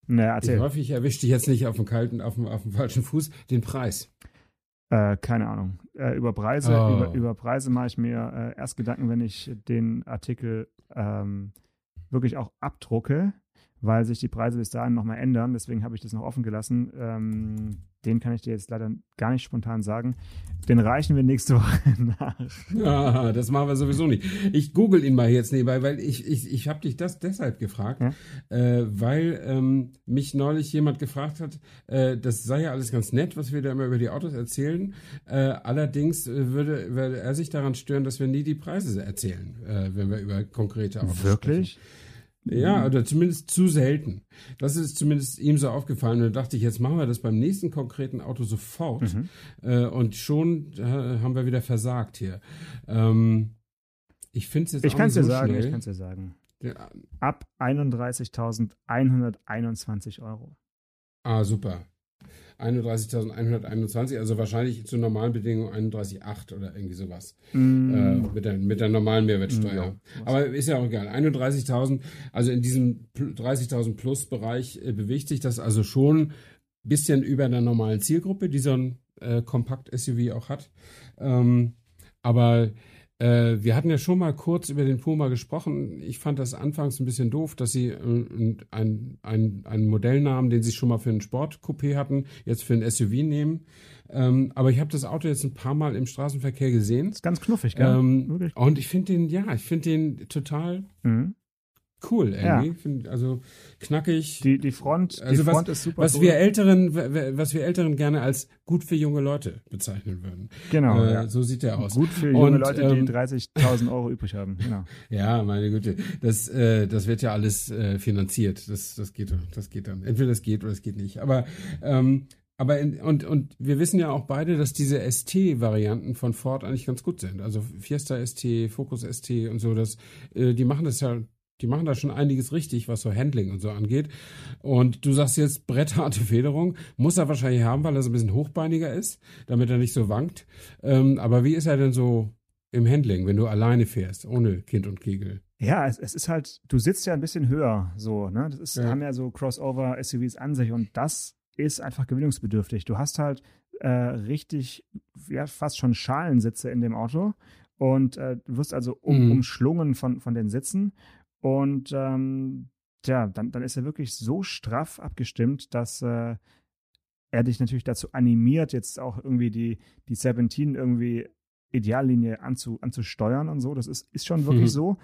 Na, erzähl. Ich hoffe, ich erwische dich jetzt nicht auf dem kalten, auf dem, auf dem falschen Fuß. Den Preis. Äh, keine Ahnung. Äh, über Preise, oh. über, über, Preise mache ich mir äh, erst Gedanken, wenn ich den Artikel ähm, wirklich auch abdrucke, weil sich die Preise bis dahin nochmal ändern. Deswegen habe ich das noch offen gelassen. Ähm, den kann ich dir jetzt leider gar nicht spontan sagen. Den reichen wir nächste Woche nach. Ah, das machen wir sowieso nicht. Ich google ihn mal jetzt nebenbei, weil ich, ich, ich habe dich das deshalb gefragt, ja? äh, weil ähm, mich neulich jemand gefragt hat, äh, das sei ja alles ganz nett, was wir da immer über die Autos erzählen. Äh, allerdings äh, würde, würde er sich daran stören, dass wir nie die Preise erzählen, äh, wenn wir über konkrete Autos Wirklich? sprechen. Wirklich? Ja, mhm. oder zumindest zu selten. Das ist zumindest ihm so aufgefallen. Und da dachte ich, jetzt machen wir das beim nächsten konkreten Auto sofort. Mhm. Äh, und schon äh, haben wir wieder versagt hier. Ähm, ich finde es jetzt ich auch nicht so sagen, schnell. Ich kann es dir sagen. Ab 31.121 Euro. Ah, super. 31.121, also wahrscheinlich zu normalen Bedingungen 31,8 oder irgendwie sowas. Mm. Äh, mit, der, mit der normalen Mehrwertsteuer. Ja, Aber ist ja auch egal. 31.000, also in diesem 30.000 plus Bereich äh, bewegt sich das also schon ein bisschen über der normalen Zielgruppe, die so ein äh, Kompakt-SUV auch hat. Ähm, aber äh, wir hatten ja schon mal kurz über den Puma gesprochen. Ich fand das anfangs ein bisschen doof, dass sie äh, ein, ein, einen Modellnamen, den sie schon mal für ein Sportcoupé hatten, jetzt für ein SUV nehmen. Ähm, aber ich habe das Auto jetzt ein paar Mal im Straßenverkehr gesehen. ist ganz knuffig, gell? Ähm, und ich finde den, ja, ich finde den total mhm cool irgendwie. Ja. Also knackig. Die, die Front, also die Front was, ist super. Was cool. wir Älteren, was wir Älteren gerne als gut für junge Leute bezeichnen würden. Genau. Äh, ja. So sieht der aus. Gut für junge Und, Leute, die ähm, 30.000 Euro übrig haben. Genau. Ja, meine Güte. Das, äh, das wird ja alles äh, finanziert. Das, das geht, das geht dann. Entweder es geht oder es geht nicht. Aber ähm, aber in, und, und wir wissen ja auch beide, dass diese ST-Varianten von Ford eigentlich ganz gut sind. Also Fiesta ST, Focus ST und so, das, äh, die machen das ja die machen da schon einiges richtig, was so Handling und so angeht. Und du sagst jetzt brettharte Federung. Muss er wahrscheinlich haben, weil er so ein bisschen hochbeiniger ist, damit er nicht so wankt. Ähm, aber wie ist er denn so im Handling, wenn du alleine fährst, ohne Kind und Kegel? Ja, es, es ist halt, du sitzt ja ein bisschen höher, so, ne? Das ist, ja. haben ja so Crossover-SUVs an sich und das ist einfach gewinnungsbedürftig. Du hast halt äh, richtig, ja, fast schon Schalensitze in dem Auto und äh, du wirst also um, mhm. umschlungen von, von den Sitzen und ähm, ja, dann, dann ist er wirklich so straff abgestimmt, dass äh, er dich natürlich dazu animiert, jetzt auch irgendwie die, die 17 irgendwie Ideallinie anzu, anzusteuern und so. Das ist, ist schon wirklich mhm. so.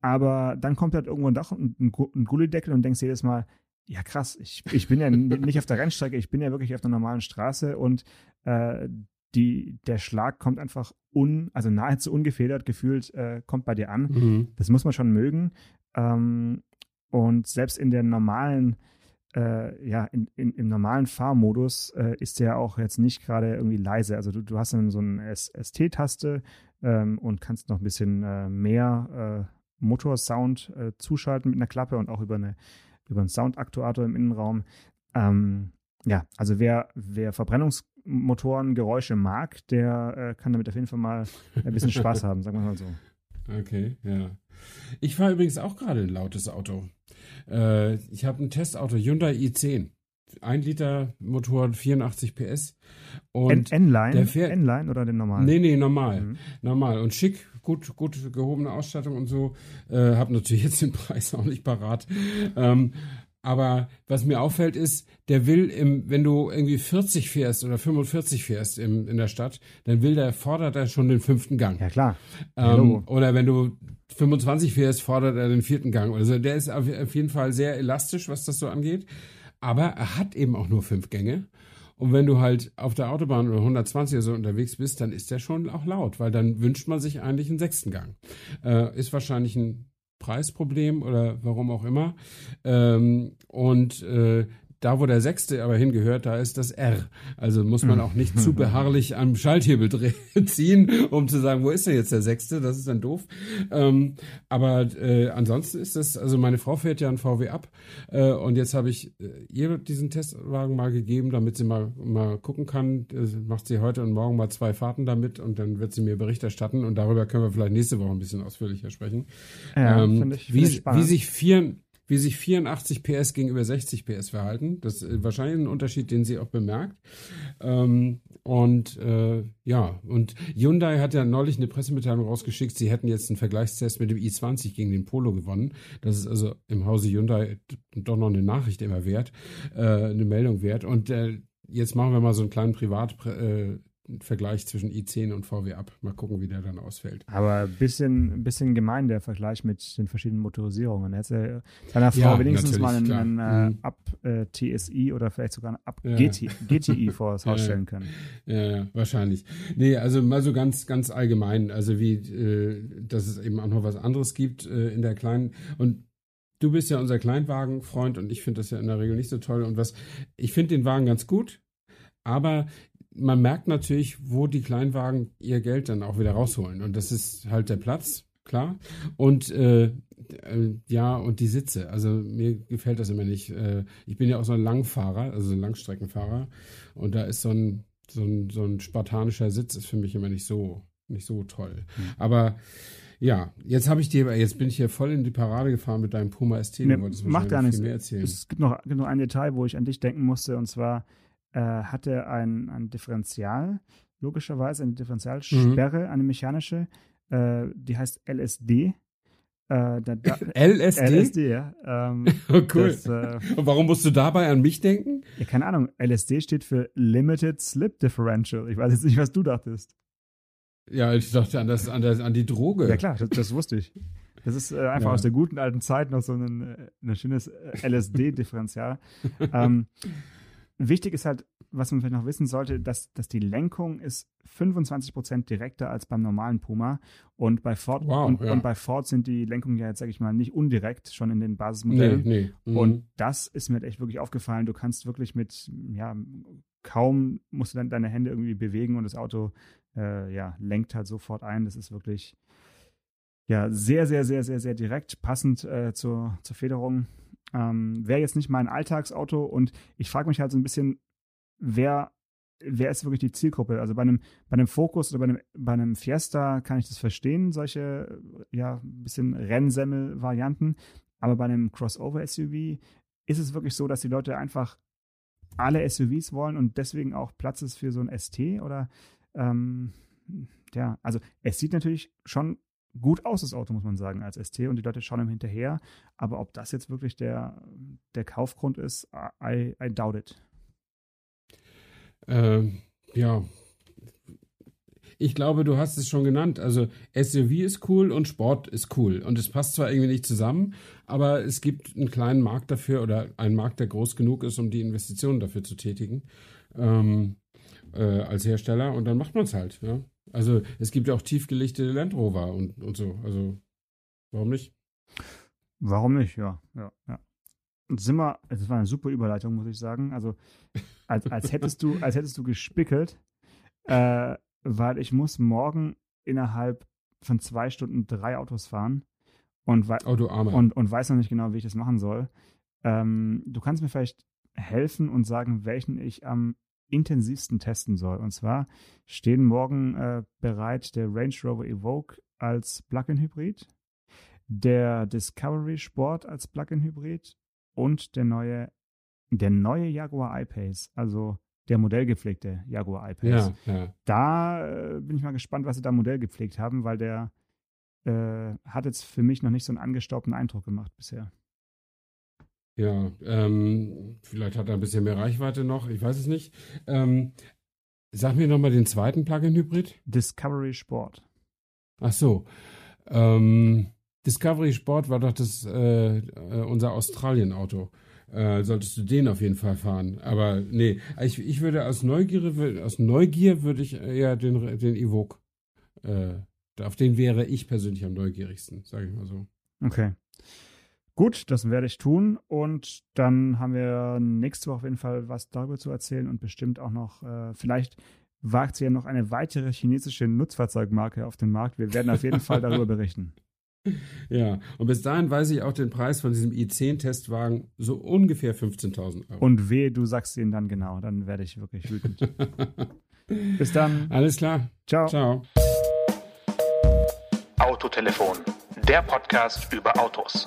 Aber dann kommt halt irgendwo ein Dach und ein, ein Gullideckel und denkst jedes Mal, ja krass, ich, ich bin ja nicht auf der Rennstrecke, ich bin ja wirklich auf der normalen Straße und äh, die, der Schlag kommt einfach un, also nahezu ungefedert gefühlt, äh, kommt bei dir an. Mhm. Das muss man schon mögen. Ähm, und selbst in der normalen, äh, ja, in, in, im normalen Fahrmodus äh, ist der auch jetzt nicht gerade irgendwie leise. Also du, du hast dann so eine ST-Taste ähm, und kannst noch ein bisschen äh, mehr äh, Motorsound äh, zuschalten mit einer Klappe und auch über, eine, über einen Soundaktuator im Innenraum. Ähm, ja, also wer, wer Verbrennungsmotorengeräusche mag, der äh, kann damit auf jeden Fall mal ein bisschen Spaß haben, sagen wir mal so. Okay, ja. Ich fahre übrigens auch gerade ein lautes Auto. Äh, ich habe ein Testauto, Hyundai i10. Ein Liter Motor, 84 PS. Und N-Line? N-Line oder den normalen? Nee, nee, normal. Mhm. Normal. Und schick, gut, gut gehobene Ausstattung und so. Äh, hab natürlich jetzt den Preis auch nicht parat. Ähm, aber was mir auffällt ist, der will im, wenn du irgendwie 40 fährst oder 45 fährst im, in der Stadt, dann will der, fordert er schon den fünften Gang. Ja, klar. Ähm, oder wenn du 25 fährst, fordert er den vierten Gang. Also der ist auf, auf jeden Fall sehr elastisch, was das so angeht. Aber er hat eben auch nur fünf Gänge. Und wenn du halt auf der Autobahn oder 120 oder so unterwegs bist, dann ist der schon auch laut, weil dann wünscht man sich eigentlich einen sechsten Gang. Äh, ist wahrscheinlich ein Preisproblem oder warum auch immer. Ähm, und äh, da, wo der sechste aber hingehört, da ist das R. Also muss man auch nicht zu beharrlich am Schalthebel ziehen, um zu sagen, wo ist denn jetzt der sechste? Das ist dann doof. Ähm, aber äh, ansonsten ist das, also meine Frau fährt ja ein VW ab äh, und jetzt habe ich äh, ihr diesen Testwagen mal gegeben, damit sie mal, mal gucken kann. Äh, macht sie heute und morgen mal zwei Fahrten damit und dann wird sie mir Bericht erstatten und darüber können wir vielleicht nächste Woche ein bisschen ausführlicher sprechen. Ja, ähm, ich, wie, wie sich vier wie sich 84 PS gegenüber 60 PS verhalten. Das ist wahrscheinlich ein Unterschied, den sie auch bemerkt. Ähm, und äh, ja, und Hyundai hat ja neulich eine Pressemitteilung rausgeschickt, sie hätten jetzt einen Vergleichstest mit dem i20 gegen den Polo gewonnen. Das ist also im Hause Hyundai doch noch eine Nachricht immer wert, äh, eine Meldung wert. Und äh, jetzt machen wir mal so einen kleinen Privat äh, Vergleich zwischen i10 und VW ab. Mal gucken, wie der dann ausfällt. Aber ein bisschen, bisschen gemein der Vergleich mit den verschiedenen Motorisierungen. Er hätte seiner Frau ja, wenigstens mal einen, einen äh, mhm. Ab-TSI äh, oder vielleicht sogar einen Ab-GTI vor das Haus stellen können. Ja, wahrscheinlich. Nee, also mal so ganz, ganz allgemein. Also wie, äh, dass es eben auch noch was anderes gibt äh, in der kleinen und Du bist ja unser Kleinwagenfreund und ich finde das ja in der Regel nicht so toll. Und was, ich finde den Wagen ganz gut, aber man merkt natürlich, wo die Kleinwagen ihr Geld dann auch wieder rausholen. Und das ist halt der Platz, klar. Und äh, äh, ja, und die Sitze. Also mir gefällt das immer nicht. Äh, ich bin ja auch so ein Langfahrer, also ein Langstreckenfahrer. Und da ist so ein, so ein, so ein spartanischer Sitz ist für mich immer nicht so, nicht so toll. Mhm. Aber ja, jetzt habe ich dir, jetzt bin ich hier voll in die Parade gefahren mit deinem Puma ST. Nee, macht gar nichts. Es gibt noch, gibt noch ein Detail, wo ich an dich denken musste, und zwar äh, hat er ein, ein Differential, logischerweise eine Differentialsperre, mhm. eine mechanische, äh, die heißt LSD. Äh, da, da, LSD? LSD, ja. Ähm, oh, cool. Das, äh, Und warum musst du dabei an mich denken? Ja, keine Ahnung. LSD steht für Limited Slip Differential. Ich weiß jetzt nicht, was du dachtest. Ja, ich dachte an, das, an, das, an die Droge. Ja, klar, das, das wusste ich. Das ist äh, einfach ja. aus der guten alten Zeit noch so ein, äh, ein schönes äh, LSD-Differential. ähm, wichtig ist halt, was man vielleicht noch wissen sollte, dass, dass die Lenkung ist 25% direkter als beim normalen Puma. Und bei Ford wow, und, ja. und, bei Ford sind die Lenkungen ja jetzt, sag ich mal, nicht undirekt schon in den Basismodellen. Nee, nee. Mhm. Und das ist mir halt echt wirklich aufgefallen. Du kannst wirklich mit, ja, kaum musst du dann deine Hände irgendwie bewegen und das Auto äh, ja, lenkt halt sofort ein. Das ist wirklich ja sehr, sehr, sehr, sehr, sehr direkt, passend äh, zur, zur Federung. Ähm, Wäre jetzt nicht mein Alltagsauto und ich frage mich halt so ein bisschen, wer, wer ist wirklich die Zielgruppe? Also bei einem, bei einem Focus oder bei einem, bei einem Fiesta kann ich das verstehen, solche, ja, ein bisschen Rennsemmel-Varianten. Aber bei einem Crossover-SUV ist es wirklich so, dass die Leute einfach alle SUVs wollen und deswegen auch Platz ist für so ein ST oder ähm, ja, also es sieht natürlich schon gut aus, das Auto, muss man sagen, als ST und die Leute schauen ihm hinterher. Aber ob das jetzt wirklich der, der Kaufgrund ist, I, I doubt it. Ähm, ja. Ich glaube, du hast es schon genannt. Also SUV ist cool und Sport ist cool. Und es passt zwar irgendwie nicht zusammen, aber es gibt einen kleinen Markt dafür oder einen Markt, der groß genug ist, um die Investitionen dafür zu tätigen. Ähm, äh, als Hersteller und dann macht man es halt. Ja? Also es gibt ja auch tiefgelegte Land Rover und, und so. Also warum nicht? Warum nicht, ja. ja, ja. Und sind wir, das war eine super Überleitung, muss ich sagen. Also als, als hättest du, als hättest du gespickelt, äh, weil ich muss morgen innerhalb von zwei Stunden drei Autos fahren und, oh, und, und weiß noch nicht genau, wie ich das machen soll. Ähm, du kannst mir vielleicht helfen und sagen, welchen ich am intensivsten testen soll. Und zwar stehen morgen äh, bereit der Range Rover Evoque als Plug-in-Hybrid, der Discovery Sport als Plug-in-Hybrid und der neue, der neue Jaguar I-Pace, also der modellgepflegte Jaguar I-Pace. Ja, ja. Da äh, bin ich mal gespannt, was sie da modellgepflegt haben, weil der äh, hat jetzt für mich noch nicht so einen angestaubten Eindruck gemacht bisher. Ja, ähm, vielleicht hat er ein bisschen mehr Reichweite noch, ich weiß es nicht. Ähm, sag mir nochmal den zweiten Plug-in-Hybrid. Discovery Sport. Ach so. Ähm, Discovery Sport war doch das äh, äh, unser Australien-Auto. Äh, solltest du den auf jeden Fall fahren. Aber nee, ich, ich würde aus Neugier, aus Neugier würde ich eher den, den Evoque. Äh, auf den wäre ich persönlich am neugierigsten, sage ich mal so. Okay. Gut, das werde ich tun und dann haben wir nächste Woche auf jeden Fall was darüber zu erzählen und bestimmt auch noch, äh, vielleicht wagt sie ja noch eine weitere chinesische Nutzfahrzeugmarke auf den Markt. Wir werden auf jeden Fall darüber berichten. Ja, und bis dahin weiß ich auch den Preis von diesem i10-Testwagen so ungefähr 15.000 Euro. Und weh, du sagst ihn dann genau, dann werde ich wirklich wütend. bis dann. Alles klar. Ciao. Ciao. Autotelefon, der Podcast über Autos